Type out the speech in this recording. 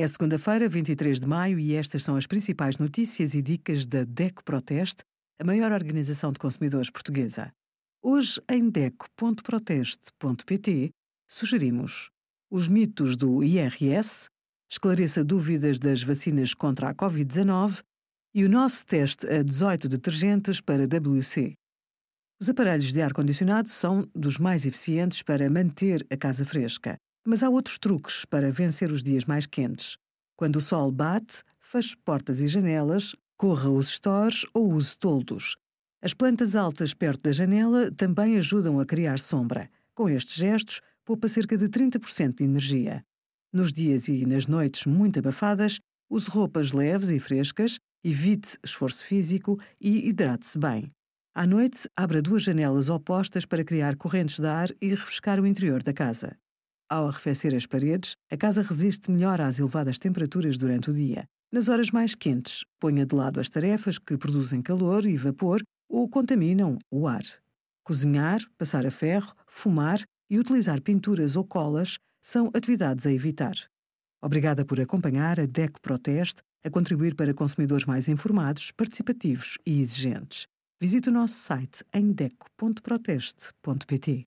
É segunda-feira, 23 de maio, e estas são as principais notícias e dicas da DECO Proteste, a maior organização de consumidores portuguesa. Hoje, em DECO.proteste.pt, sugerimos os mitos do IRS, esclareça dúvidas das vacinas contra a Covid-19 e o nosso teste a 18 detergentes para WC. Os aparelhos de ar-condicionado são dos mais eficientes para manter a casa fresca, mas há outros truques para vencer os dias mais quentes. Quando o sol bate, feche portas e janelas, corra os stores ou use toldos. As plantas altas perto da janela também ajudam a criar sombra. Com estes gestos, poupa cerca de 30% de energia. Nos dias e nas noites muito abafadas, use roupas leves e frescas, evite esforço físico e hidrate-se bem. À noite, abra duas janelas opostas para criar correntes de ar e refrescar o interior da casa. Ao arrefecer as paredes, a casa resiste melhor às elevadas temperaturas durante o dia. Nas horas mais quentes, ponha de lado as tarefas que produzem calor e vapor ou contaminam o ar. Cozinhar, passar a ferro, fumar e utilizar pinturas ou colas são atividades a evitar. Obrigada por acompanhar a DECO Proteste a contribuir para consumidores mais informados, participativos e exigentes. Visite o nosso site em deco.proteste.pt.